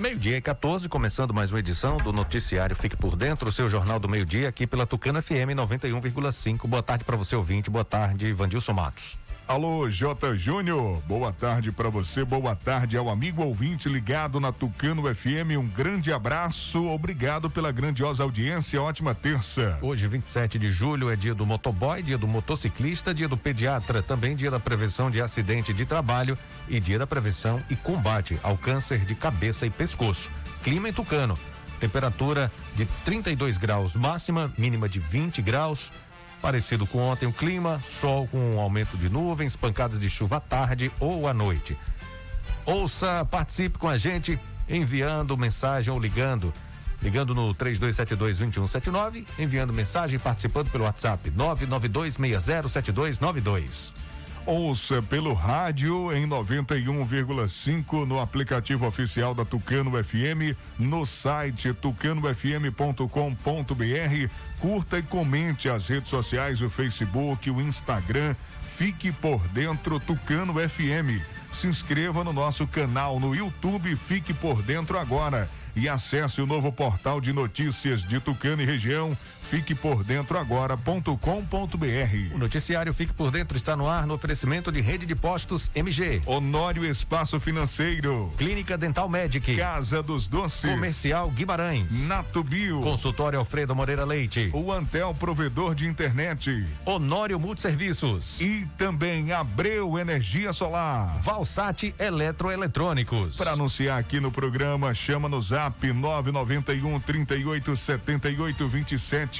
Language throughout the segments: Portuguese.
Meio-dia e 14, começando mais uma edição do Noticiário Fique por Dentro, o seu Jornal do Meio-Dia, aqui pela Tucana FM 91,5. Boa tarde para você, ouvinte. Boa tarde, Vandilson Matos. Alô, J. Júnior, boa tarde para você, boa tarde ao amigo ouvinte ligado na Tucano FM. Um grande abraço, obrigado pela grandiosa audiência, ótima terça. Hoje, 27 de julho, é dia do motoboy, dia do motociclista, dia do pediatra, também dia da prevenção de acidente de trabalho e dia da prevenção e combate ao câncer de cabeça e pescoço. Clima em Tucano, temperatura de 32 graus máxima, mínima de 20 graus. Parecido com ontem o clima, sol com um aumento de nuvens, pancadas de chuva à tarde ou à noite. Ouça, participe com a gente enviando mensagem ou ligando. Ligando no 3272-2179, enviando mensagem e participando pelo WhatsApp 992607292. Ouça pelo rádio em 91,5 no aplicativo oficial da Tucano FM, no site tucanofm.com.br. Curta e comente as redes sociais, o Facebook, o Instagram. Fique por dentro Tucano FM. Se inscreva no nosso canal no YouTube, fique por dentro agora e acesse o novo portal de notícias de Tucano e região Fique por dentro agora.com.br. O noticiário Fique por Dentro está no ar no oferecimento de rede de postos MG. Honório Espaço Financeiro. Clínica Dental Medic. Casa dos Doces. Comercial Guimarães. Nato Bio. Consultório Alfredo Moreira Leite. O Antel Provedor de Internet. Honório Multiserviços. E também Abreu Energia Solar. Valsat Eletroeletrônicos. Para anunciar aqui no programa, chama no zap 991 38 78 27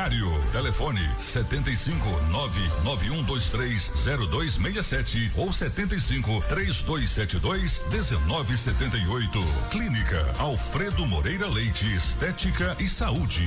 horário. Telefone 75 99123 0267 ou 75 3272 1978. Clínica Alfredo Moreira Leite Estética e Saúde.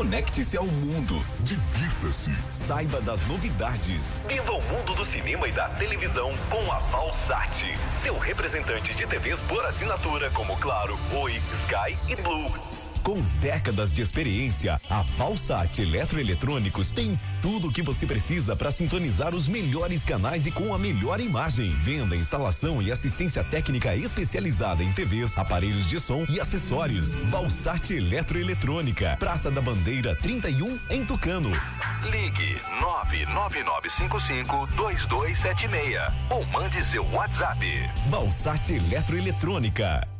Conecte-se ao mundo. Divirta-se. Saiba das novidades. Viva o mundo do cinema e da televisão com a Valsat. Seu representante de TVs por assinatura como Claro, Oi, Sky e Blue. Com décadas de experiência, a Valsat Eletroeletrônicos tem tudo o que você precisa para sintonizar os melhores canais e com a melhor imagem. Venda, instalação e assistência técnica especializada em TVs, aparelhos de som e acessórios. Valsat Eletroeletrônica, Praça da Bandeira 31, em Tucano. Ligue 99955 2276 ou mande seu WhatsApp. Valsat Eletroeletrônica.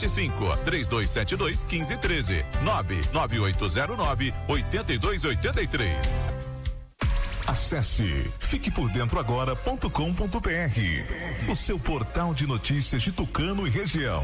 75 3272 1513 99809 8283. Acesse fiquepordentroagora.com.br, o seu portal de notícias de Tucano e região.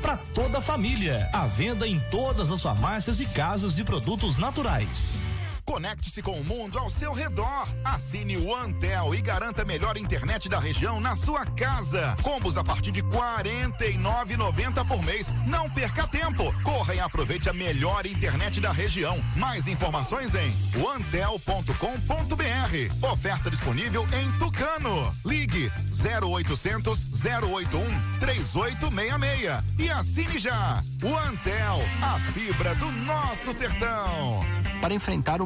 para toda a família. À venda em todas as farmácias e casas de produtos naturais. Conecte-se com o mundo ao seu redor. Assine o Antel e garanta a melhor internet da região na sua casa. Combos a partir de R$ 49,90 por mês. Não perca tempo. Corra e aproveite a melhor internet da região. Mais informações em antel.com.br. Oferta disponível em Tucano. Ligue 0800 081 3866 e assine já. O Antel, a fibra do nosso sertão. Para enfrentar o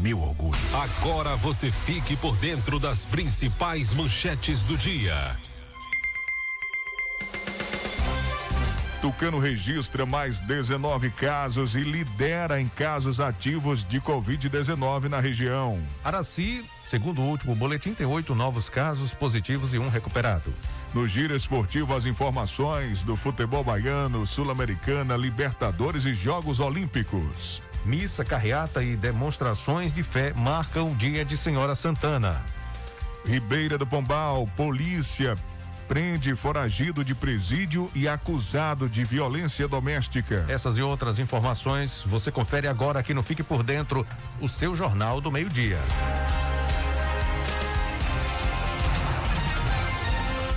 meu orgulho. Agora você fique por dentro das principais manchetes do dia. Tucano registra mais 19 casos e lidera em casos ativos de Covid-19 na região. Araci, segundo o último boletim, tem oito novos casos positivos e um recuperado. No giro esportivo, as informações do futebol baiano, sul-americana, Libertadores e Jogos Olímpicos. Missa, carreata e demonstrações de fé marcam o dia de Senhora Santana. Ribeira do Pombal, polícia prende foragido de presídio e acusado de violência doméstica. Essas e outras informações você confere agora aqui no Fique por Dentro, o seu Jornal do Meio-Dia.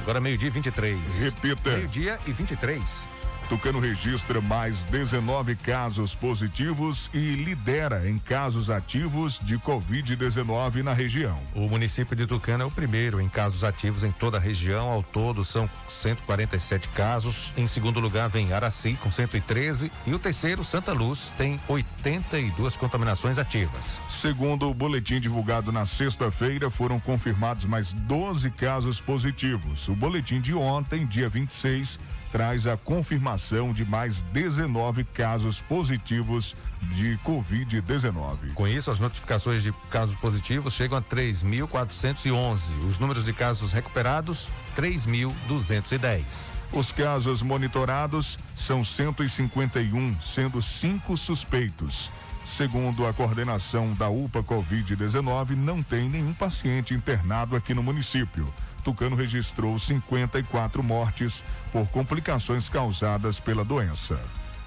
Agora meio-dia e 23. Repita. Meio-dia e 23. Tucano registra mais 19 casos positivos e lidera em casos ativos de Covid-19 na região. O município de Tucano é o primeiro em casos ativos em toda a região. Ao todo, são 147 casos. Em segundo lugar, vem Araci, com 113. E o terceiro, Santa Luz, tem 82 contaminações ativas. Segundo o boletim divulgado na sexta-feira, foram confirmados mais 12 casos positivos. O boletim de ontem, dia 26, traz a confirmação de mais 19 casos positivos de Covid-19. Com isso, as notificações de casos positivos chegam a 3.411. Os números de casos recuperados, 3.210. Os casos monitorados são 151, sendo cinco suspeitos. Segundo a coordenação da UPA Covid-19, não tem nenhum paciente internado aqui no município. Tucano registrou 54 mortes por complicações causadas pela doença.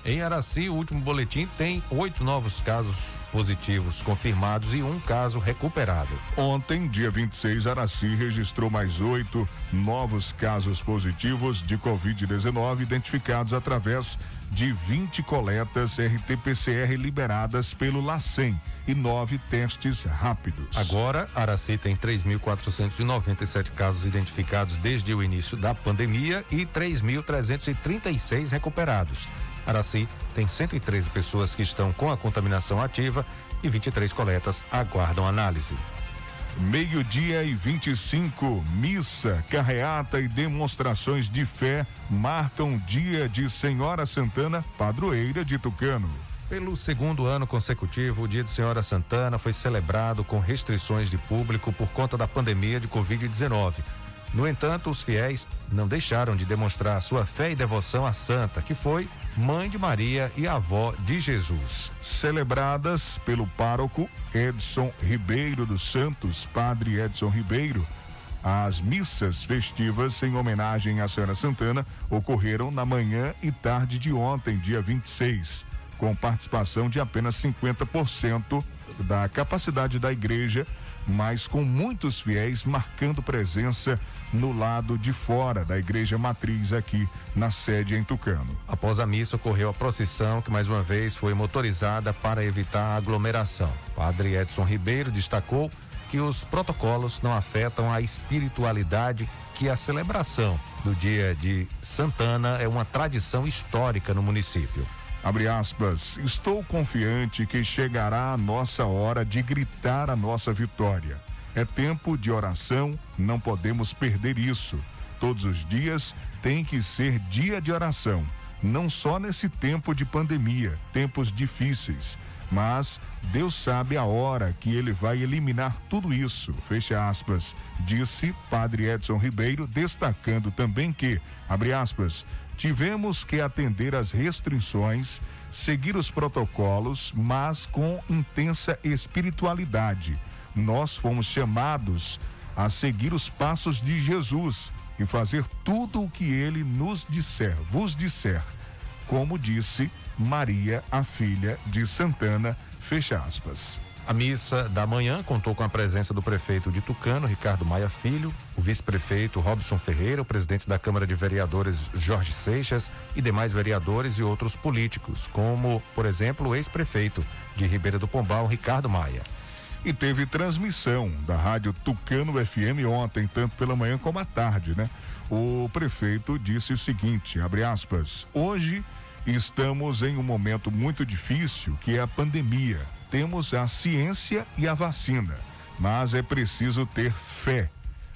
Em Araci, o último boletim tem oito novos casos positivos confirmados e um caso recuperado. Ontem, dia 26, Araci registrou mais oito novos casos positivos de Covid-19 identificados através de 20 coletas RT-PCR liberadas pelo LACEN e nove testes rápidos. Agora, Araci tem 3.497 casos identificados desde o início da pandemia e 3.336 recuperados. Araci tem 113 pessoas que estão com a contaminação ativa e 23 coletas aguardam análise. Meio-dia e 25, missa, carreata e demonstrações de fé marcam dia de Senhora Santana, padroeira de Tucano. Pelo segundo ano consecutivo, o Dia de Senhora Santana foi celebrado com restrições de público por conta da pandemia de Covid-19. No entanto, os fiéis não deixaram de demonstrar sua fé e devoção à Santa, que foi mãe de Maria e avó de Jesus. Celebradas pelo pároco Edson Ribeiro dos Santos, Padre Edson Ribeiro, as missas festivas em homenagem à Senhora Santana ocorreram na manhã e tarde de ontem, dia 26, com participação de apenas 50% da capacidade da igreja mas com muitos fiéis marcando presença no lado de fora da igreja matriz aqui na sede em Tucano. Após a missa ocorreu a procissão que mais uma vez foi motorizada para evitar a aglomeração. Padre Edson Ribeiro destacou que os protocolos não afetam a espiritualidade que a celebração do dia de Santana é uma tradição histórica no município. Abre aspas, estou confiante que chegará a nossa hora de gritar a nossa vitória. É tempo de oração, não podemos perder isso. Todos os dias tem que ser dia de oração, não só nesse tempo de pandemia, tempos difíceis, mas Deus sabe a hora que ele vai eliminar tudo isso. Fecha aspas, disse Padre Edson Ribeiro, destacando também que, abre aspas, tivemos que atender às restrições, seguir os protocolos, mas com intensa espiritualidade. Nós fomos chamados a seguir os passos de Jesus e fazer tudo o que ele nos disser, vos disser, como disse Maria, a filha de Santana, fecha aspas. A missa da manhã contou com a presença do prefeito de Tucano, Ricardo Maia Filho, o vice-prefeito Robson Ferreira, o presidente da Câmara de Vereadores Jorge Seixas e demais vereadores e outros políticos, como, por exemplo, o ex-prefeito de Ribeira do Pombal, Ricardo Maia. E teve transmissão da Rádio Tucano FM ontem, tanto pela manhã como à tarde, né? O prefeito disse o seguinte, abre aspas, hoje estamos em um momento muito difícil, que é a pandemia temos a ciência e a vacina, mas é preciso ter fé.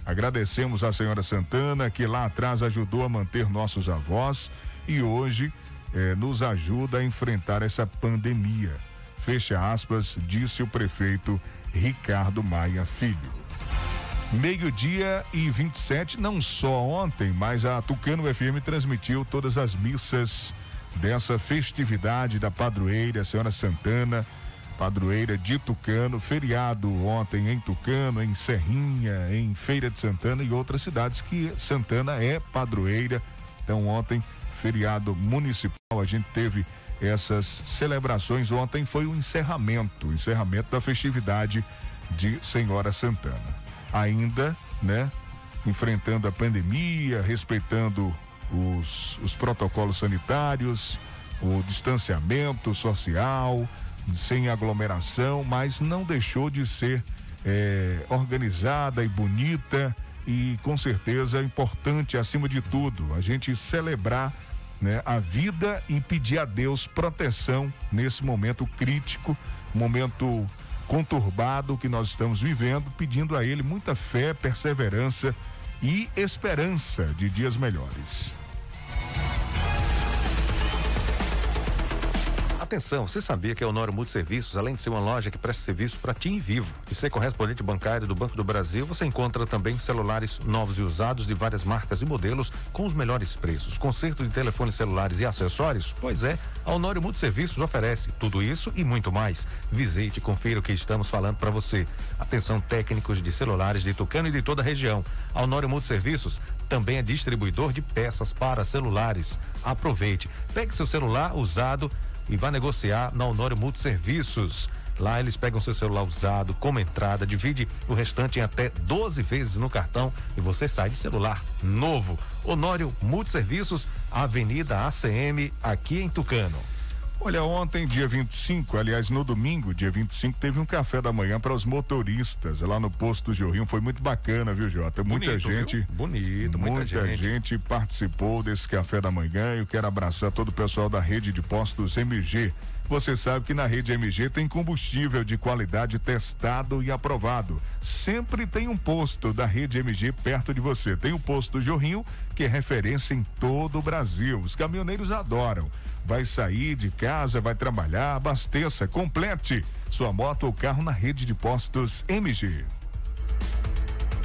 Agradecemos à senhora Santana, que lá atrás ajudou a manter nossos avós e hoje eh, nos ajuda a enfrentar essa pandemia. Fecha aspas, disse o prefeito Ricardo Maia Filho. Meio-dia e 27, não só ontem, mas a Tucano FM transmitiu todas as missas dessa festividade da padroeira, Senhora Santana, padroeira de Tucano, feriado ontem em Tucano, em Serrinha, em Feira de Santana e outras cidades que Santana é padroeira. Então ontem, feriado municipal, a gente teve essas celebrações. Ontem foi o encerramento, o encerramento da festividade de Senhora Santana. Ainda, né, enfrentando a pandemia, respeitando os, os protocolos sanitários, o distanciamento social, sem aglomeração, mas não deixou de ser é, organizada e bonita e com certeza importante acima de tudo a gente celebrar né, a vida e pedir a Deus proteção nesse momento crítico, momento conturbado que nós estamos vivendo, pedindo a Ele muita fé, perseverança e esperança de dias melhores. Atenção, você sabia que a Honório Multiserviços, além de ser uma loja que presta serviço para TIM Vivo e ser correspondente bancário do Banco do Brasil, você encontra também celulares novos e usados de várias marcas e modelos com os melhores preços. Conserto de telefones celulares e acessórios? Pois é, a Honório Multiserviços oferece tudo isso e muito mais. Visite e confira o que estamos falando para você. Atenção técnicos de celulares de Tucano e de toda a região. A Honório Multiserviços também é distribuidor de peças para celulares. Aproveite, pegue seu celular usado e vá negociar na Honório Multiserviços. Lá eles pegam seu celular usado, como entrada, divide o restante em até 12 vezes no cartão e você sai de celular novo. Honório Multiserviços, Avenida ACM, aqui em Tucano. Olha, ontem, dia 25, aliás, no domingo, dia 25, teve um café da manhã para os motoristas lá no posto do Rio. Foi muito bacana, viu, Jota? Muita Bonito, gente. viu? Bonito, muita muita gente. gente participou desse café da manhã. Eu quero abraçar todo o pessoal da rede de postos MG. Você sabe que na rede MG tem combustível de qualidade testado e aprovado. Sempre tem um posto da rede MG perto de você. Tem o posto Jorrinho, que é referência em todo o Brasil. Os caminhoneiros adoram. Vai sair de casa, vai trabalhar, abasteça, complete sua moto ou carro na rede de postos MG.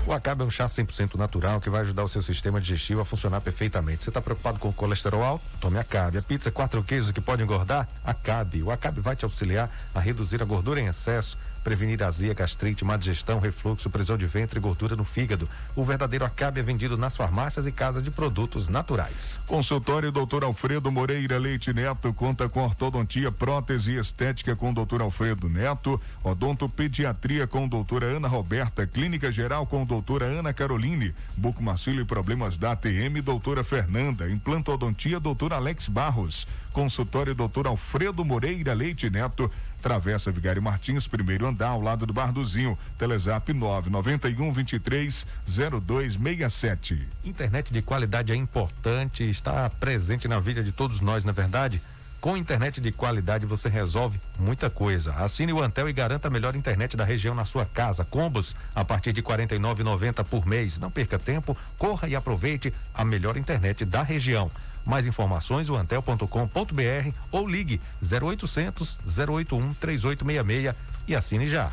O Acabe é um chá 100% natural que vai ajudar o seu sistema digestivo a funcionar perfeitamente. Você está preocupado com o colesterol alto? Tome Acabe. A pizza quatro queijos que pode engordar? Acabe. O Acabe vai te auxiliar a reduzir a gordura em excesso, prevenir azia, gastrite, má digestão, refluxo, prisão de ventre e gordura no fígado. O verdadeiro Acabe é vendido nas farmácias e casas de produtos naturais. Consultório Dr. Alfredo Moreira Leite Neto conta com ortodontia, prótese e estética com Dr. Alfredo Neto, odontopediatria com doutora Ana Roberta, clínica geral com doutora Ana Caroline, bucomacilo e problemas da ATM, doutora Fernanda, implantodontia, doutor Alex Barros, consultório Dr. Alfredo Moreira Leite Neto, Travessa Vigário Martins, primeiro andar, ao lado do Barduzinho. Telezap 991 23 0267. Internet de qualidade é importante, está presente na vida de todos nós, na verdade. Com internet de qualidade você resolve muita coisa. Assine o Antel e garanta a melhor internet da região na sua casa. Combos a partir de R$ 49,90 por mês. Não perca tempo, corra e aproveite a melhor internet da região. Mais informações, o antel.com.br ou ligue 0800 081 3866 e assine já.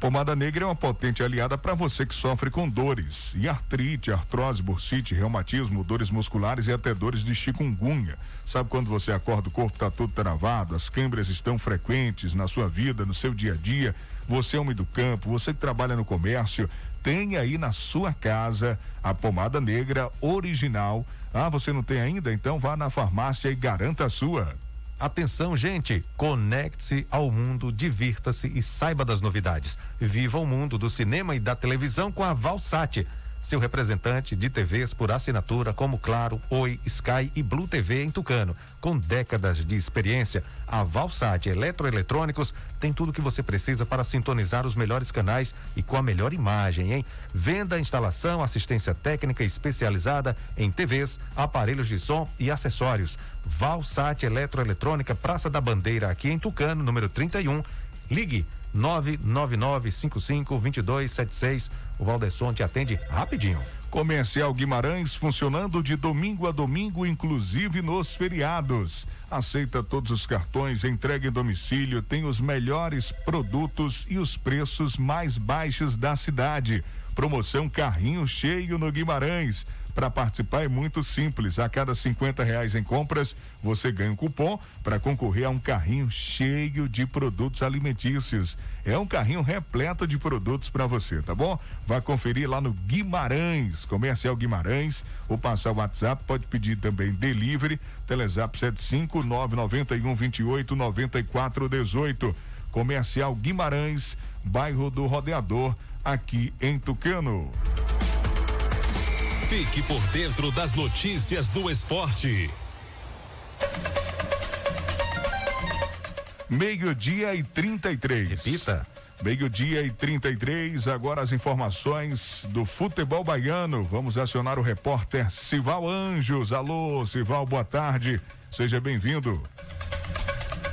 Pomada Negra é uma potente aliada para você que sofre com dores e artrite, artrose, bursite, reumatismo, dores musculares e até dores de chikungunya. Sabe quando você acorda o corpo está todo travado, as câimbras estão frequentes na sua vida, no seu dia a dia? Você é homem do campo, você que trabalha no comércio, tem aí na sua casa a pomada negra original. Ah, você não tem ainda? Então vá na farmácia e garanta a sua. Atenção, gente! Conecte-se ao mundo, divirta-se e saiba das novidades. Viva o mundo do cinema e da televisão com a Valsat. Seu representante de TVs por assinatura, como Claro, Oi, Sky e Blue TV em Tucano. Com décadas de experiência, a Valsat Eletroeletrônicos tem tudo o que você precisa para sintonizar os melhores canais e com a melhor imagem, hein? Venda, instalação, assistência técnica especializada em TVs, aparelhos de som e acessórios. Valsat Eletroeletrônica, Praça da Bandeira, aqui em Tucano, número 31. Ligue 999552276. O Valdesson te atende rapidinho. Comercial Guimarães funcionando de domingo a domingo, inclusive nos feriados. Aceita todos os cartões, entrega em domicílio, tem os melhores produtos e os preços mais baixos da cidade. Promoção Carrinho Cheio no Guimarães. Para participar é muito simples. A cada 50 reais em compras, você ganha um cupom para concorrer a um carrinho cheio de produtos alimentícios. É um carrinho repleto de produtos para você, tá bom? Vá conferir lá no Guimarães, Comercial Guimarães, ou passar o WhatsApp, pode pedir também delivery, Telezap 75 991 28 94 18. Comercial Guimarães, bairro do Rodeador, aqui em Tucano. Fique por dentro das notícias do esporte. Meio-dia e 33. Repita. Meio-dia e 33, agora as informações do futebol baiano. Vamos acionar o repórter Sival Anjos. Alô, Sival, boa tarde. Seja bem-vindo.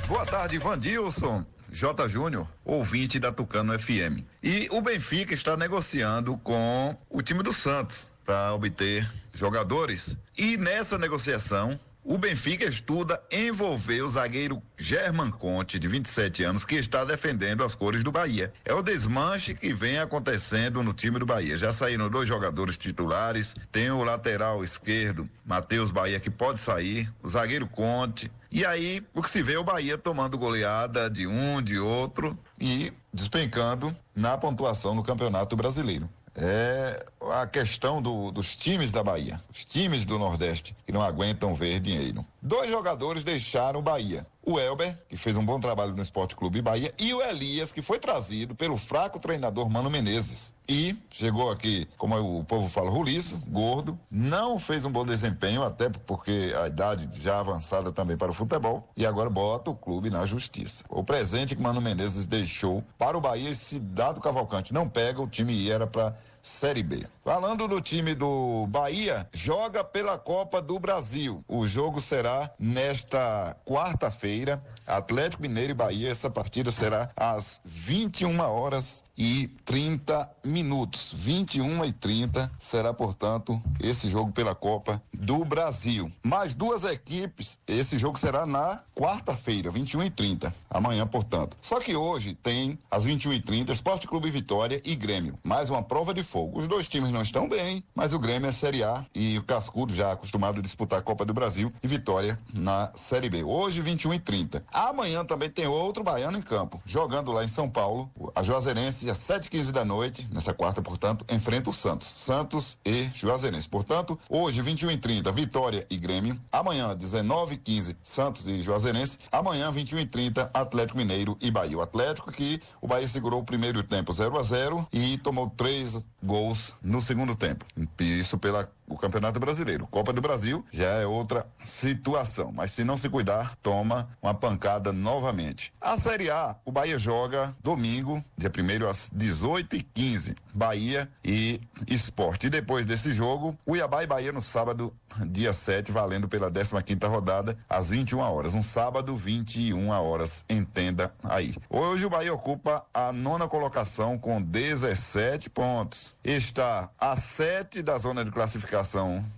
Boa tarde, Vandilson. J. Júnior, ouvinte da Tucano FM. E o Benfica está negociando com o time do Santos para obter jogadores. E nessa negociação, O Benfica estuda envolver o zagueiro German Conte, de 27 anos, que está defendendo as cores do Bahia. É o desmanche que vem acontecendo no time do Bahia. Já saíram dois jogadores titulares, tem o lateral esquerdo, Matheus Bahia, que pode sair, o zagueiro Conte. E aí, o que se vê é o Bahia tomando goleada de um, de outro e despencando na pontuação no Campeonato Brasileiro. É a questão do, dos times da Bahia, os times do Nordeste que não aguentam ver dinheiro. Dois jogadores deixaram o Bahia. O Elber, que fez um bom trabalho no Esporte Clube Bahia, e o Elias, que foi trazido pelo fraco treinador Mano Menezes. E chegou aqui, como o povo fala, roliço, gordo, não fez um bom desempenho, até porque a idade já avançada também para o futebol, e agora bota o clube na justiça. O presente que Mano Menezes deixou para o Bahia, esse dado Cavalcante não pega, o time era para Série B. Falando do time do Bahia, joga pela Copa do Brasil. O jogo será nesta quarta-feira, Atlético Mineiro e Bahia. Essa partida será às 21 horas e 30 minutos. 21 e 30 será, portanto, esse jogo pela Copa do Brasil. Mais duas equipes, esse jogo será na quarta-feira, 21 e 30. Amanhã, portanto. Só que hoje tem às 21 e 30 Esporte Clube Vitória e Grêmio. Mais uma prova de fogo. Os dois times não estão bem, mas o Grêmio é Série A e o Cascudo já acostumado a disputar a Copa do Brasil e Vitória na Série B. Hoje, 21 e 30. Amanhã também tem outro baiano em campo, jogando lá em São Paulo. A Juazeirense, às 7h15 da noite, nessa quarta, portanto, enfrenta o Santos. Santos e Juazeirense. Portanto, hoje, 21 e 30, Vitória e Grêmio. Amanhã, 19 h 15, Santos e Juazeirense. Amanhã, 21 e 30, Atlético Mineiro e Bahia. O Atlético que o Bahia segurou o primeiro tempo 0 a 0 e tomou três gols no segundo tempo. Isso pela o Campeonato Brasileiro. Copa do Brasil já é outra situação, mas se não se cuidar, toma uma pancada novamente. A Série A, o Bahia joga domingo, dia 1 às 18h15. Bahia e Esporte. E depois desse jogo, Cuiabá e Bahia no sábado, dia 7, valendo pela 15 quinta rodada, às 21 horas. Um sábado, 21 horas, entenda aí. Hoje o Bahia ocupa a nona colocação com 17 pontos. Está a 7 da zona de classificação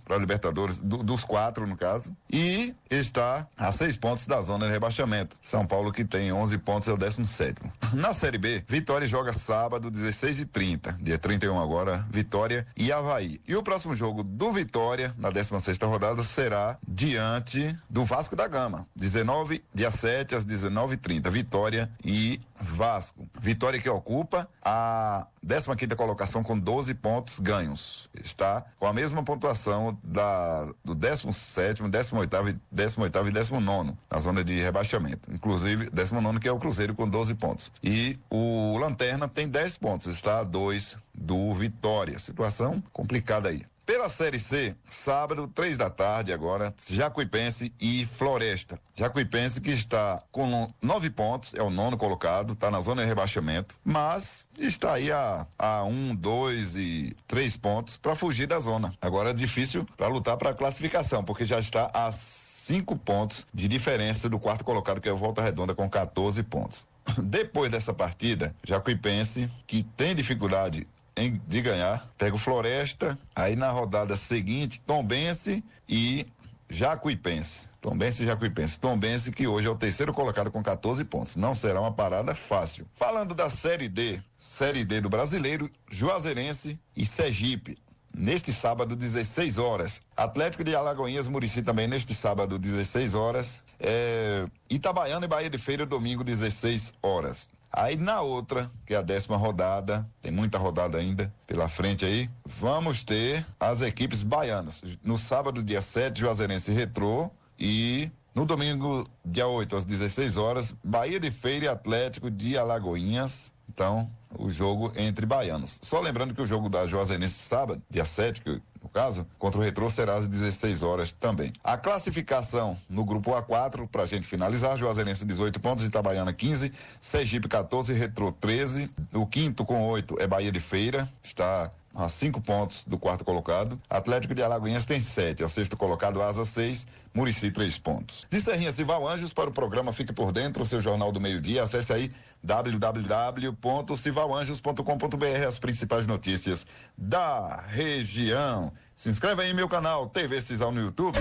para a Libertadores, do, dos quatro no caso, e está a 6 pontos da zona de rebaixamento. São Paulo que tem 11 pontos é o 17. Na Série B, Vitória joga sábado, 16 e 30 dia 31 agora, Vitória e Havaí. E o próximo jogo do Vitória, na 16 rodada, será diante do Vasco da Gama. 19, dia 7 às 19h30. Vitória e Vasco. Vitória que ocupa a 15 quinta colocação com 12 pontos ganhos. Está com a mesma pontuação da, do 17, 18, 18 e 19 na zona de rebaixamento. Inclusive, 19 que é o Cruzeiro com 12 pontos. E o Lanterna tem 10 pontos, está a 2 do Vitória. Situação complicada aí. Pela Série C, sábado, três da tarde, agora, Jacuipense e Floresta. Jacuipense que está com nove pontos, é o nono colocado, está na zona de rebaixamento, mas está aí a, a um, dois e três pontos para fugir da zona. Agora é difícil para lutar para a classificação, porque já está a cinco pontos de diferença do quarto colocado, que é o Volta Redonda, com 14 pontos. Depois dessa partida, Jacuipense, que tem dificuldade em, de ganhar. Pega o Floresta, aí na rodada seguinte, Tombense e Jacuipense. Tombense e Jacuipense. Tombense que hoje é o terceiro colocado com 14 pontos. Não será uma parada fácil. Falando da Série D, Série D do Brasileiro, Juazeirense e Sergipe. Neste sábado, 16 horas. Atlético de Alagoinhas, Murici também neste sábado, 16 horas. É, Itabaiana e Bahia de Feira, domingo, 16 horas. Aí na outra, que é a décima rodada, tem muita rodada ainda pela frente aí, vamos ter as equipes baianas. No sábado, dia 7, Juazeirense Retrô e no domingo, dia 8, às 16 horas, Bahia de Feira e Atlético de Alagoinhas. Então, o jogo entre baianos. Só lembrando que o jogo da Juazeirense sábado, dia 7, que no caso, contra o Retrô será às 16 horas também. A classificação no grupo A4, para a gente finalizar, Juazeirense 18 pontos, Itabaiana 15, Sergipe 14, Retrô 13, o quinto com 8 é Bahia de Feira, está a cinco pontos do quarto colocado. Atlético de Alagoinhas tem sete. É o sexto colocado, Asa seis. Murici três pontos. De Serrinha Cival Anjos para o programa Fique por Dentro, seu jornal do meio-dia. Acesse aí www.civalanjos.com.br as principais notícias da região. Se inscreve aí no meu canal TV Cisal no YouTube.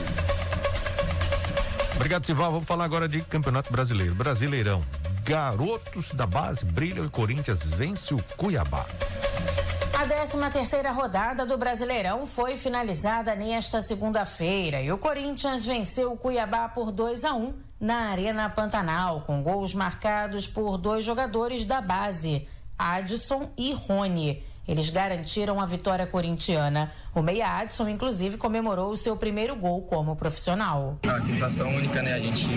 Obrigado, Sival. Vamos falar agora de Campeonato Brasileiro. Brasileirão. Garotos da base brilham e Corinthians vence o Cuiabá. A 13 terceira rodada do Brasileirão foi finalizada nesta segunda-feira e o Corinthians venceu o Cuiabá por 2 a 1 na Arena Pantanal, com gols marcados por dois jogadores da base, Adson e Rony. Eles garantiram a vitória corintiana. O meia Adson, inclusive, comemorou o seu primeiro gol como profissional. É uma sensação única, né? A gente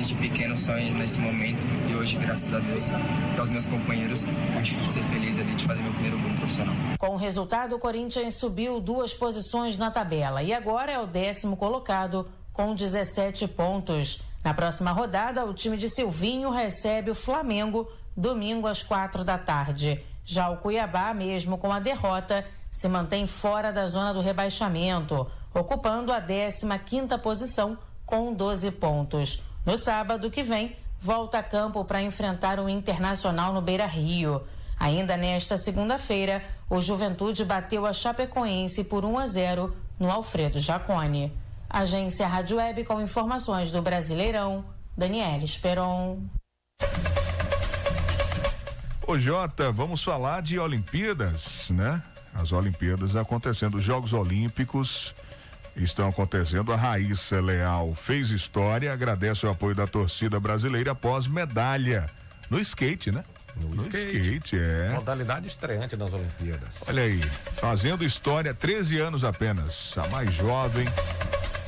desde pequeno sonho nesse momento e hoje, graças a Deus, e aos meus companheiros, pude ser feliz ali de fazer meu primeiro gol profissional. Com o resultado, o Corinthians subiu duas posições na tabela e agora é o décimo colocado com 17 pontos. Na próxima rodada, o time de Silvinho recebe o Flamengo domingo às quatro da tarde. Já o Cuiabá, mesmo com a derrota, se mantém fora da zona do rebaixamento, ocupando a 15ª posição com 12 pontos. No sábado que vem, volta a campo para enfrentar o Internacional no Beira-Rio. Ainda nesta segunda-feira, o Juventude bateu a Chapecoense por 1 a 0 no Alfredo Jacone. Agência Rádio Web com informações do Brasileirão, Daniela Esperon. Ô Jota, vamos falar de Olimpíadas, né? As Olimpíadas acontecendo, os Jogos Olímpicos estão acontecendo. A Raíssa Leal fez história, agradece o apoio da torcida brasileira após medalha no skate, né? No, no skate. skate, é. Modalidade estreante nas Olimpíadas. Olha aí, fazendo história, 13 anos apenas, a mais jovem.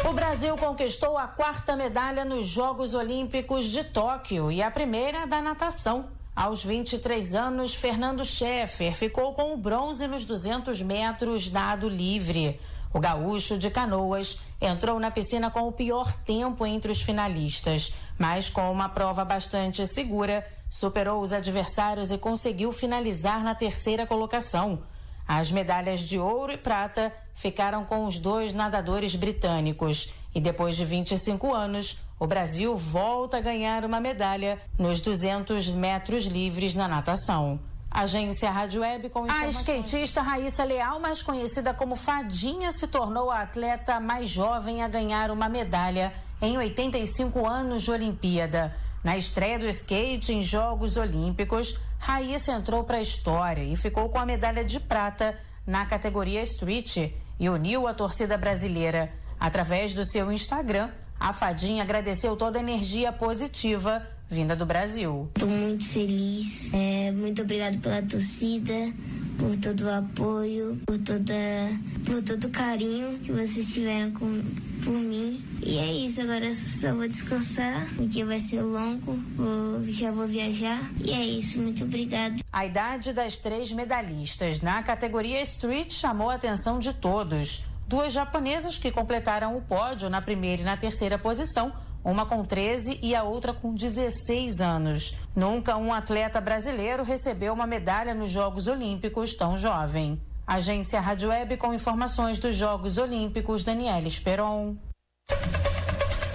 O Brasil conquistou a quarta medalha nos Jogos Olímpicos de Tóquio e a primeira da natação. Aos 23 anos, Fernando Scheffer ficou com o bronze nos 200 metros nado livre. O gaúcho de Canoas entrou na piscina com o pior tempo entre os finalistas, mas com uma prova bastante segura, superou os adversários e conseguiu finalizar na terceira colocação. As medalhas de ouro e prata ficaram com os dois nadadores britânicos. E depois de 25 anos, o Brasil volta a ganhar uma medalha nos 200 metros livres na natação. Agência Rádio Web com informações. A skatista Raíssa Leal, mais conhecida como Fadinha, se tornou a atleta mais jovem a ganhar uma medalha em 85 anos de Olimpíada. Na estreia do skate em Jogos Olímpicos, Raíssa entrou para a história e ficou com a medalha de prata na categoria Street e uniu a torcida brasileira. Através do seu Instagram, a Fadinha agradeceu toda a energia positiva vinda do Brasil. Estou muito feliz. É, muito obrigado pela torcida, por todo o apoio, por, toda, por todo o carinho que vocês tiveram com, por mim. E é isso, agora só vou descansar, porque vai ser longo, vou, já vou viajar. E é isso, muito obrigado. A idade das três medalhistas na categoria Street chamou a atenção de todos. Duas japonesas que completaram o pódio na primeira e na terceira posição uma com 13 e a outra com 16 anos. Nunca um atleta brasileiro recebeu uma medalha nos Jogos Olímpicos tão jovem. Agência Rádio Web com informações dos Jogos Olímpicos, Daniela Esperon.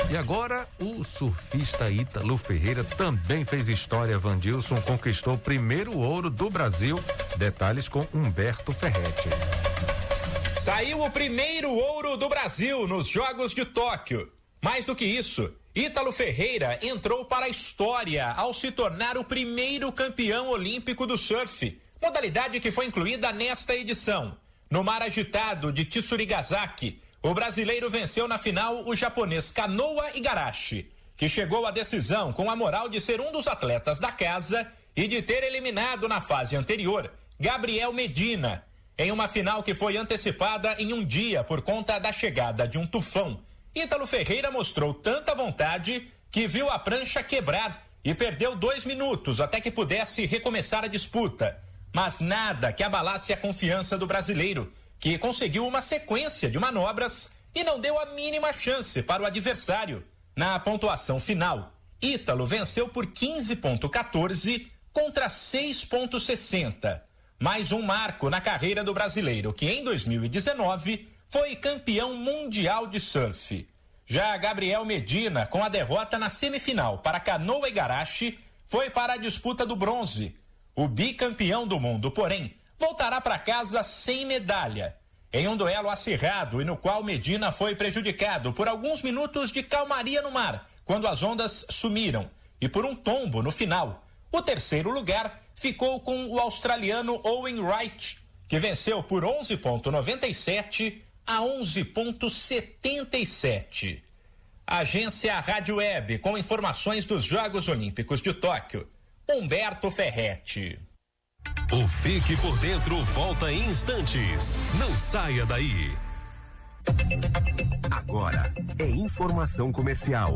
E agora, o surfista Ítalo Ferreira também fez história. Vandilson conquistou o primeiro ouro do Brasil. Detalhes com Humberto Ferretti. Saiu o primeiro ouro do Brasil nos Jogos de Tóquio. Mais do que isso, Ítalo Ferreira entrou para a história ao se tornar o primeiro campeão olímpico do surf, modalidade que foi incluída nesta edição. No mar agitado de Tsurigasaki, o brasileiro venceu na final o japonês Kanoa Igarashi, que chegou à decisão com a moral de ser um dos atletas da casa e de ter eliminado na fase anterior Gabriel Medina, em uma final que foi antecipada em um dia por conta da chegada de um tufão Ítalo Ferreira mostrou tanta vontade que viu a prancha quebrar e perdeu dois minutos até que pudesse recomeçar a disputa. Mas nada que abalasse a confiança do brasileiro, que conseguiu uma sequência de manobras e não deu a mínima chance para o adversário. Na pontuação final, Ítalo venceu por 15,14 contra 6,60. Mais um marco na carreira do brasileiro, que em 2019 foi campeão mundial de surf. Já Gabriel Medina, com a derrota na semifinal para Canoa Igarashi, foi para a disputa do bronze. O bicampeão do mundo, porém, voltará para casa sem medalha. em um duelo acirrado e no qual Medina foi prejudicado por alguns minutos de calmaria no mar, quando as ondas sumiram, e por um tombo no final. O terceiro lugar ficou com o australiano Owen Wright, que venceu por 11,97 a 11,77. Agência Rádio Web, com informações dos Jogos Olímpicos de Tóquio. Humberto Ferretti. O Fique por Dentro volta em instantes. Não saia daí. Agora é informação comercial.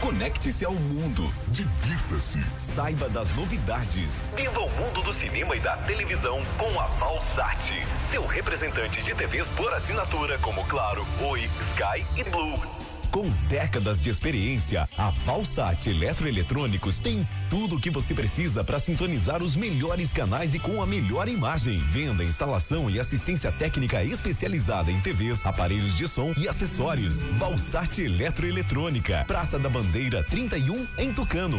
Conecte-se ao mundo. Divirta-se. Saiba das novidades. Viva o mundo do cinema e da televisão com a Valsat. Seu representante de TVs por assinatura como Claro, Oi, Sky e Blue. Com décadas de experiência, a Valsat Eletroeletrônicos tem tudo o que você precisa para sintonizar os melhores canais e com a melhor imagem. Venda, instalação e assistência técnica especializada em TVs, aparelhos de som e acessórios. Valsat Eletroeletrônica, Praça da Bandeira 31 em Tucano.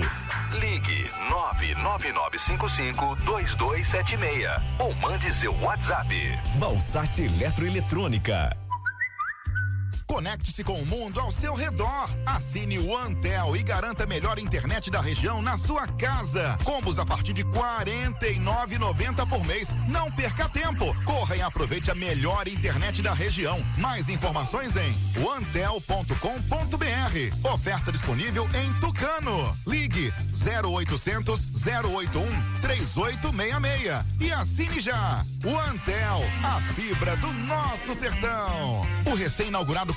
Ligue 999552276 ou mande seu WhatsApp. Valsat Eletroeletrônica. Conecte-se com o mundo ao seu redor. Assine o Antel e garanta a melhor internet da região na sua casa. Combos a partir de R$ 49,90 por mês. Não perca tempo. Corra e aproveite a melhor internet da região. Mais informações em antel.com.br. Oferta disponível em Tucano. Ligue 0800 081 3866 e assine já. O Antel, a fibra do nosso sertão. O recém-inaugurado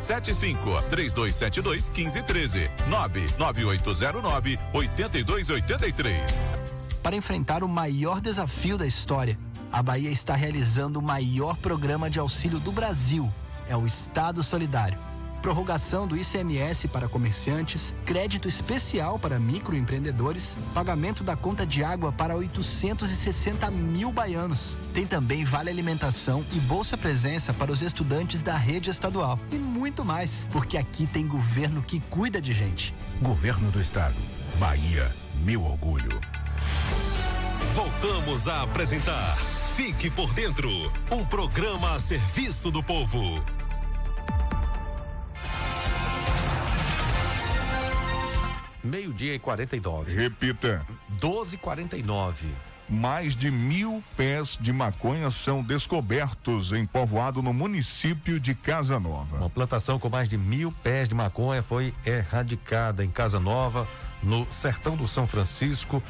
75 3272 1513 99809 8283. Para enfrentar o maior desafio da história, a Bahia está realizando o maior programa de auxílio do Brasil. É o Estado Solidário. Prorrogação do ICMS para comerciantes, crédito especial para microempreendedores, pagamento da conta de água para 860 mil baianos. Tem também vale alimentação e bolsa presença para os estudantes da rede estadual. E muito mais, porque aqui tem governo que cuida de gente. Governo do Estado. Bahia, meu orgulho. Voltamos a apresentar Fique por Dentro um programa a serviço do povo. Meio-dia e 49. Repita. 12 e 49 mais de mil pés de maconha são descobertos em povoado no município de Casa Nova. Uma plantação com mais de mil pés de maconha foi erradicada em Casa Nova, no sertão do São Francisco.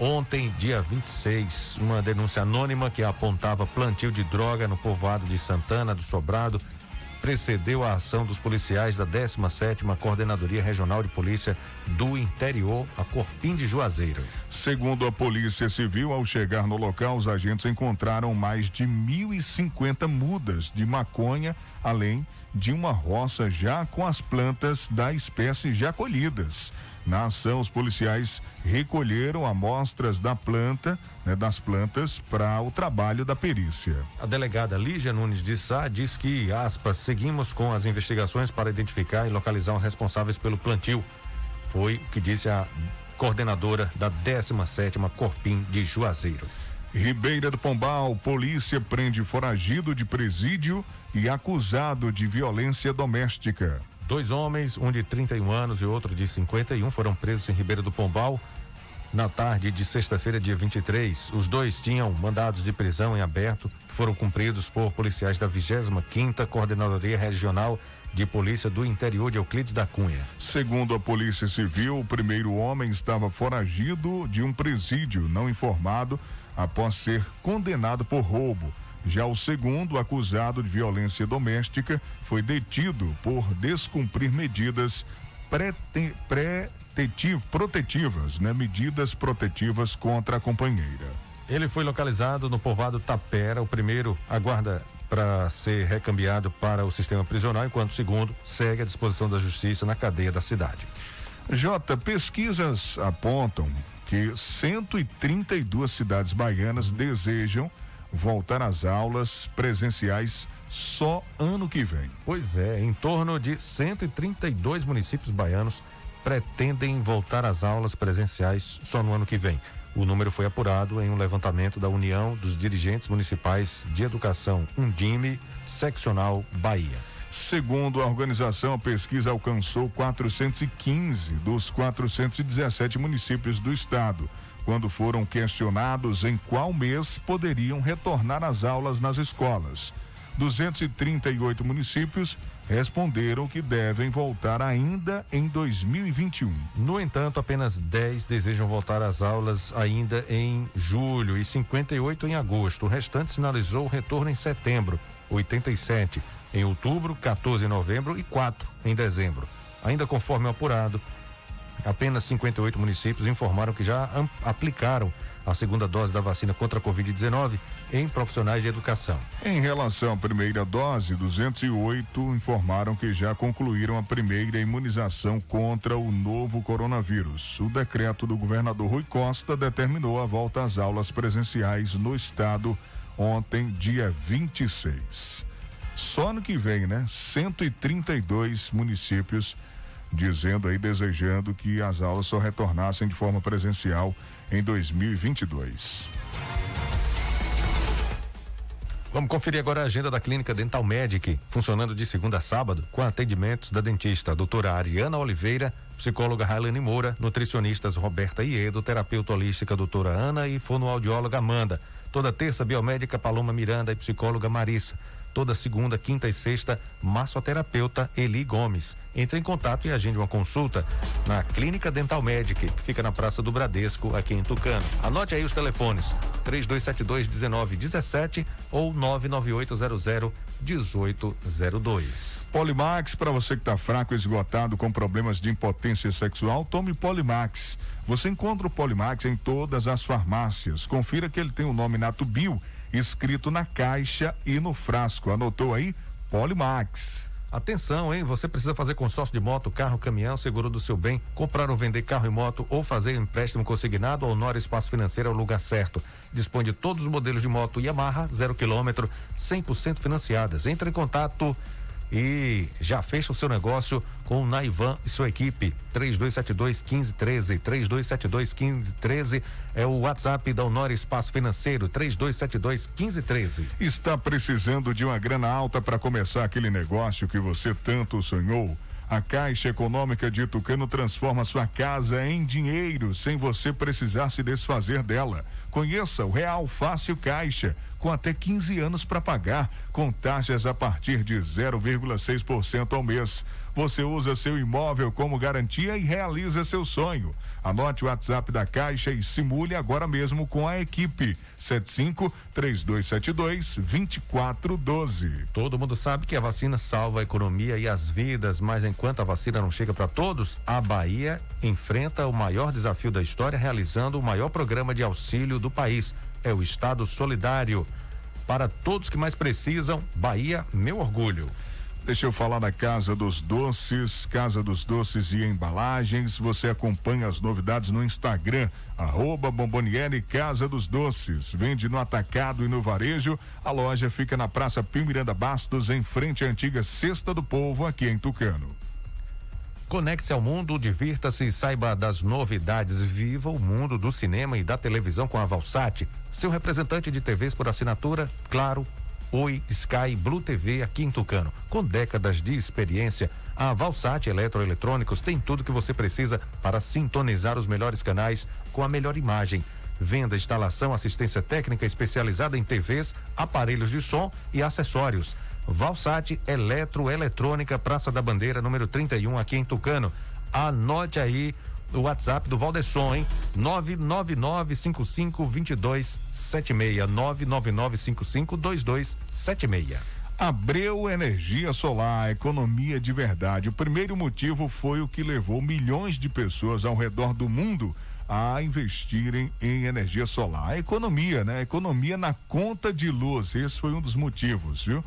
Ontem, dia 26, uma denúncia anônima que apontava plantio de droga no povoado de Santana do Sobrado precedeu a ação dos policiais da 17ª Coordenadoria Regional de Polícia do Interior, a Corpim de Juazeiro. Segundo a Polícia Civil, ao chegar no local, os agentes encontraram mais de 1.050 mudas de maconha, além de uma roça já com as plantas da espécie já colhidas. Na ação, os policiais recolheram amostras da planta, né, das plantas, para o trabalho da perícia. A delegada Lígia Nunes de Sá diz que, aspas, seguimos com as investigações para identificar e localizar os responsáveis pelo plantio. Foi o que disse a coordenadora da 17 Corpim de Juazeiro. Ribeira do Pombal, polícia prende foragido de presídio e acusado de violência doméstica. Dois homens, um de 31 anos e outro de 51, foram presos em Ribeira do Pombal na tarde de sexta-feira, dia 23. Os dois tinham mandados de prisão em aberto que foram cumpridos por policiais da 25ª Coordenadoria Regional de Polícia do Interior de Euclides da Cunha. Segundo a Polícia Civil, o primeiro homem estava foragido de um presídio não informado após ser condenado por roubo. Já o segundo, acusado de violência doméstica, foi detido por descumprir medidas protetivas, né? Medidas protetivas contra a companheira. Ele foi localizado no povoado Tapera, o primeiro aguarda para ser recambiado para o sistema prisional, enquanto o segundo segue à disposição da justiça na cadeia da cidade. J, pesquisas apontam que 132 cidades baianas desejam voltar às aulas presenciais só ano que vem. Pois é, em torno de 132 municípios baianos pretendem voltar às aulas presenciais só no ano que vem. O número foi apurado em um levantamento da União dos Dirigentes Municipais de Educação, Undime, Seccional Bahia. Segundo a organização, a pesquisa alcançou 415 dos 417 municípios do estado quando foram questionados em qual mês poderiam retornar às aulas nas escolas. 238 municípios responderam que devem voltar ainda em 2021. No entanto, apenas 10 desejam voltar às aulas ainda em julho e 58 em agosto. O restante sinalizou o retorno em setembro, 87 em outubro, 14 em novembro e 4 em dezembro. Ainda conforme apurado, apenas 58 municípios informaram que já aplicaram a segunda dose da vacina contra a Covid-19 em profissionais de educação. Em relação à primeira dose, 208 informaram que já concluíram a primeira imunização contra o novo coronavírus. O decreto do governador Rui Costa determinou a volta às aulas presenciais no estado ontem, dia 26. Só no que vem, né? 132 municípios dizendo aí, desejando que as aulas só retornassem de forma presencial em 2022. Vamos conferir agora a agenda da Clínica Dental Medic, funcionando de segunda a sábado, com atendimentos da dentista doutora Ariana Oliveira, psicóloga Railane Moura, nutricionistas Roberta Iedo, terapeuta holística doutora Ana e fonoaudióloga Amanda. Toda terça, biomédica Paloma Miranda e psicóloga Marissa toda segunda, quinta e sexta, massoterapeuta Eli Gomes. Entre em contato e agende uma consulta na Clínica Dental Medic, que fica na Praça do Bradesco, aqui em Tucano. Anote aí os telefones: 3272 1917 ou 99800 1802. Polimax, para você que está fraco, esgotado, com problemas de impotência sexual, tome Polimax. Você encontra o Polimax em todas as farmácias. Confira que ele tem o nome Natubio escrito na caixa e no frasco. Anotou aí? Polimax. Atenção, hein? Você precisa fazer consórcio de moto, carro, caminhão, seguro do seu bem, comprar ou vender carro e moto ou fazer empréstimo consignado ao Nora Espaço Financeiro é o lugar certo. Dispõe de todos os modelos de moto Yamaha, zero quilômetro, 100% financiadas. Entre em contato e já fecha o seu negócio com o Naivan e sua equipe. 3272 1513. 3272 1513 é o WhatsApp da Honor Espaço Financeiro. 3272 1513. Está precisando de uma grana alta para começar aquele negócio que você tanto sonhou? A Caixa Econômica de Tucano transforma sua casa em dinheiro sem você precisar se desfazer dela. Conheça o Real Fácil Caixa com até 15 anos para pagar, com taxas a partir de 0,6% ao mês. Você usa seu imóvel como garantia e realiza seu sonho. Anote o WhatsApp da Caixa e simule agora mesmo com a equipe. 75 3272 2412. Todo mundo sabe que a vacina salva a economia e as vidas, mas enquanto a vacina não chega para todos, a Bahia enfrenta o maior desafio da história realizando o maior programa de auxílio do país é o Estado Solidário. Para todos que mais precisam, Bahia, meu orgulho. Deixa eu falar da Casa dos Doces, Casa dos Doces e Embalagens. Você acompanha as novidades no Instagram, arroba Bomboniere Casa dos Doces. Vende no atacado e no varejo. A loja fica na Praça Pio Miranda Bastos, em frente à antiga Cesta do Povo, aqui em Tucano. Conecte-se ao mundo, divirta-se e saiba das novidades. Viva o mundo do cinema e da televisão com a Valsat. Seu representante de TVs por assinatura, claro, Oi, Sky, Blue TV aqui em Tucano. Com décadas de experiência, a Valsat Eletroeletrônicos tem tudo que você precisa para sintonizar os melhores canais com a melhor imagem. Venda, instalação, assistência técnica especializada em TVs, aparelhos de som e acessórios. Valsat Eletroeletrônica, Praça da Bandeira, número 31, aqui em Tucano. Anote aí o WhatsApp do Valdesson, hein? 999552276. 999552276. Abreu Energia Solar, economia de verdade. O primeiro motivo foi o que levou milhões de pessoas ao redor do mundo a investirem em energia solar. A economia, né? A economia na conta de luz. Esse foi um dos motivos, viu?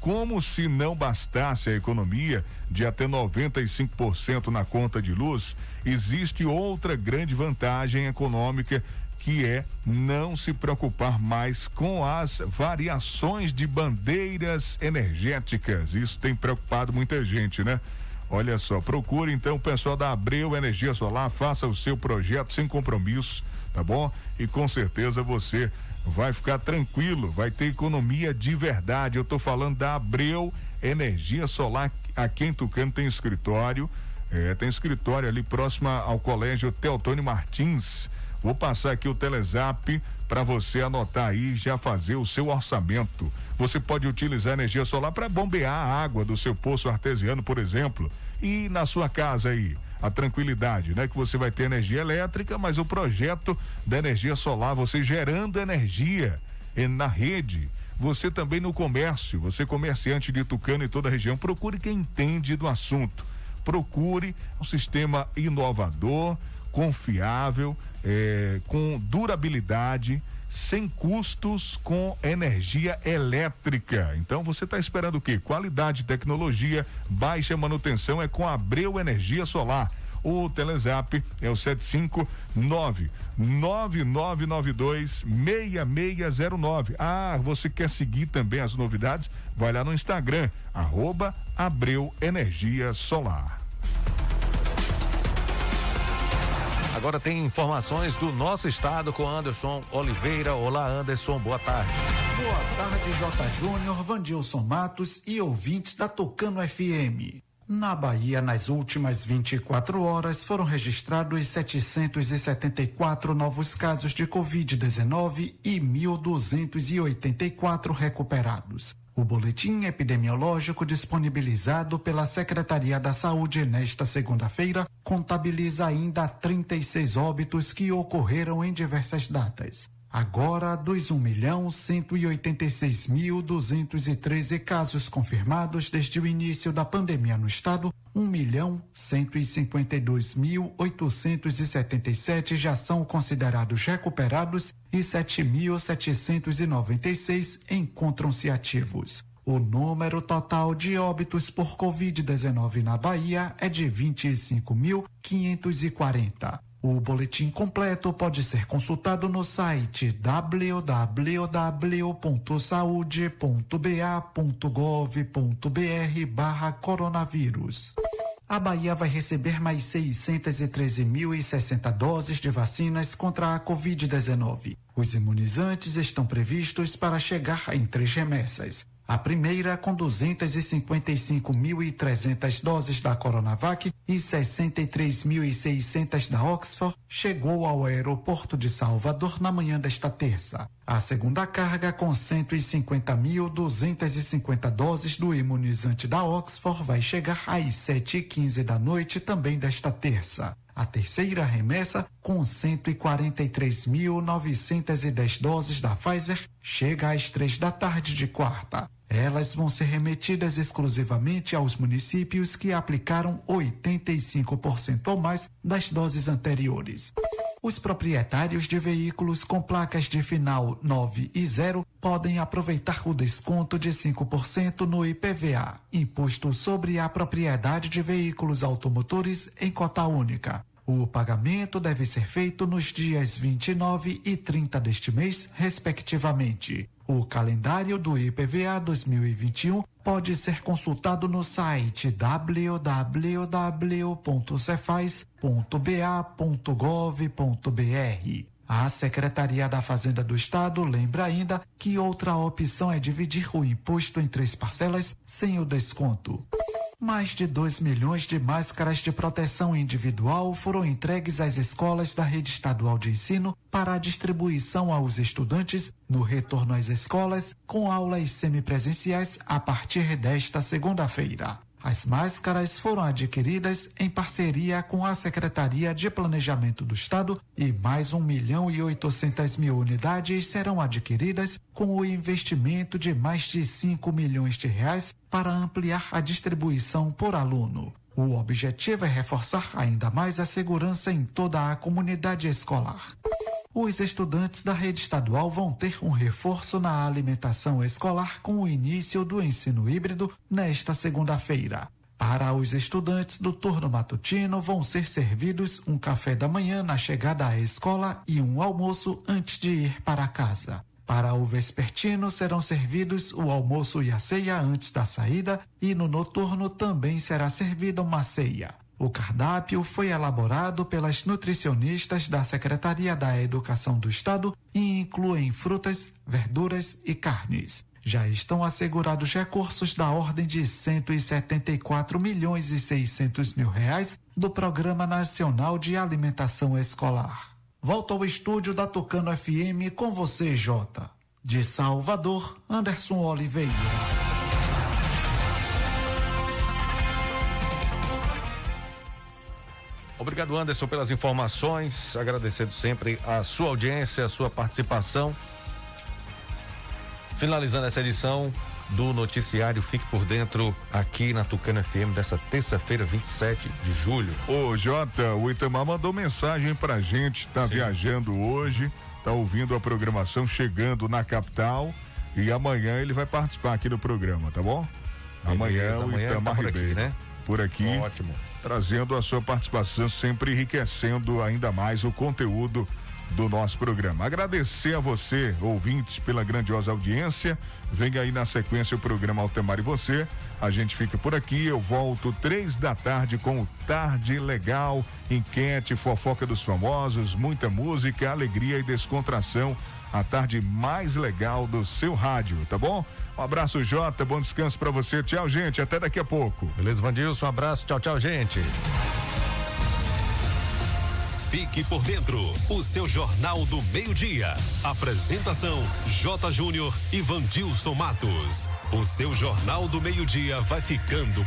Como se não bastasse a economia de até 95% na conta de luz, existe outra grande vantagem econômica que é não se preocupar mais com as variações de bandeiras energéticas. Isso tem preocupado muita gente, né? Olha só, procure então o pessoal da Abreu Energia Solar, faça o seu projeto sem compromisso, tá bom? E com certeza você vai ficar tranquilo, vai ter economia de verdade. Eu estou falando da Abreu Energia Solar, aqui em Tucano tem escritório, é, tem escritório ali próximo ao colégio Teotônio Martins. Vou passar aqui o Telezap para você anotar aí e já fazer o seu orçamento. Você pode utilizar energia solar para bombear a água do seu poço artesiano, por exemplo, e na sua casa aí a tranquilidade, né? Que você vai ter energia elétrica, mas o projeto da energia solar, você gerando energia na rede, você também no comércio, você comerciante de Tucano e toda a região, procure quem entende do assunto. Procure um sistema inovador, confiável, eh, com durabilidade, sem custos com energia elétrica. Então você está esperando o quê? Qualidade, tecnologia, baixa manutenção é com Abreu Energia Solar. O Telezap é o 759 9992 6609. Ah, você quer seguir também as novidades? Vai lá no Instagram, arroba Abreu Energia Solar. Agora tem informações do nosso estado com Anderson Oliveira. Olá, Anderson, boa tarde. Boa tarde, J. Júnior, Vandilson Matos e ouvintes da Tocano FM. Na Bahia, nas últimas 24 horas, foram registrados 774 novos casos de Covid-19 e 1.284 recuperados. O boletim epidemiológico disponibilizado pela Secretaria da Saúde nesta segunda-feira contabiliza ainda 36 óbitos que ocorreram em diversas datas. Agora, dos 1.186.213 casos confirmados desde o início da pandemia no estado, 1.152.877 já são considerados recuperados e 7.796 encontram-se ativos. O número total de óbitos por Covid-19 na Bahia é de 25.540. O boletim completo pode ser consultado no site www.saude.ba.gov.br barra coronavírus. A Bahia vai receber mais 613.060 doses de vacinas contra a Covid-19. Os imunizantes estão previstos para chegar em três remessas. A primeira com 255.300 doses da Coronavac e 63.600 da Oxford chegou ao aeroporto de Salvador na manhã desta terça. A segunda carga com 150.250 doses do imunizante da Oxford vai chegar às 7h15 da noite também desta terça. A terceira remessa, com 143.910 doses da Pfizer, chega às três da tarde de quarta. Elas vão ser remetidas exclusivamente aos municípios que aplicaram 85% ou mais das doses anteriores. Os proprietários de veículos com placas de final 9 e 0 podem aproveitar o desconto de 5% no IPVA, Imposto sobre a Propriedade de Veículos Automotores em cota única. O pagamento deve ser feito nos dias 29 e 30 deste mês, respectivamente. O calendário do IPVA 2021 pode ser consultado no site www.cefaz.ba.gov.br. A Secretaria da Fazenda do Estado lembra ainda que outra opção é dividir o imposto em três parcelas sem o desconto. Mais de 2 milhões de máscaras de proteção individual foram entregues às escolas da rede estadual de ensino para a distribuição aos estudantes no retorno às escolas com aulas semipresenciais a partir desta segunda-feira. As máscaras foram adquiridas em parceria com a Secretaria de Planejamento do Estado e mais 1 milhão e 800 mil unidades serão adquiridas com o investimento de mais de 5 milhões de reais para ampliar a distribuição por aluno. O objetivo é reforçar ainda mais a segurança em toda a comunidade escolar os estudantes da rede estadual vão ter um reforço na alimentação escolar com o início do ensino híbrido nesta segunda-feira. Para os estudantes do turno matutino, vão ser servidos um café da manhã na chegada à escola e um almoço antes de ir para casa. Para o vespertino, serão servidos o almoço e a ceia antes da saída, e no noturno também será servida uma ceia. O cardápio foi elaborado pelas nutricionistas da Secretaria da Educação do Estado e inclui frutas, verduras e carnes. Já estão assegurados recursos da ordem de 174 milhões e 600 mil reais do Programa Nacional de Alimentação Escolar. Volto ao estúdio da Tocano FM com você, Jota. De Salvador, Anderson Oliveira. Obrigado, Anderson, pelas informações. Agradecendo sempre a sua audiência, a sua participação. Finalizando essa edição do noticiário Fique por Dentro aqui na Tucana FM dessa terça-feira, 27 de julho. Ô, Jota, o Itamar mandou mensagem pra gente, tá Sim. viajando hoje, tá ouvindo a programação chegando na capital e amanhã ele vai participar aqui do programa, tá bom? Beleza, amanhã o Itamar tá Ribeiro. Aqui, né? Por aqui. Ótimo trazendo a sua participação, sempre enriquecendo ainda mais o conteúdo do nosso programa. Agradecer a você, ouvintes, pela grandiosa audiência. Venha aí na sequência o programa Altemar e Você. A gente fica por aqui. Eu volto três da tarde com o Tarde Legal, enquete, fofoca dos famosos, muita música, alegria e descontração. A tarde mais legal do seu rádio, tá bom? Um abraço, Jota. Bom descanso para você. Tchau, gente. Até daqui a pouco. Beleza, Vandilson. Um abraço. Tchau, tchau, gente. Fique por dentro. O seu Jornal do Meio-Dia. Apresentação: J. Júnior e Vandilson Matos. O seu Jornal do Meio-Dia vai ficando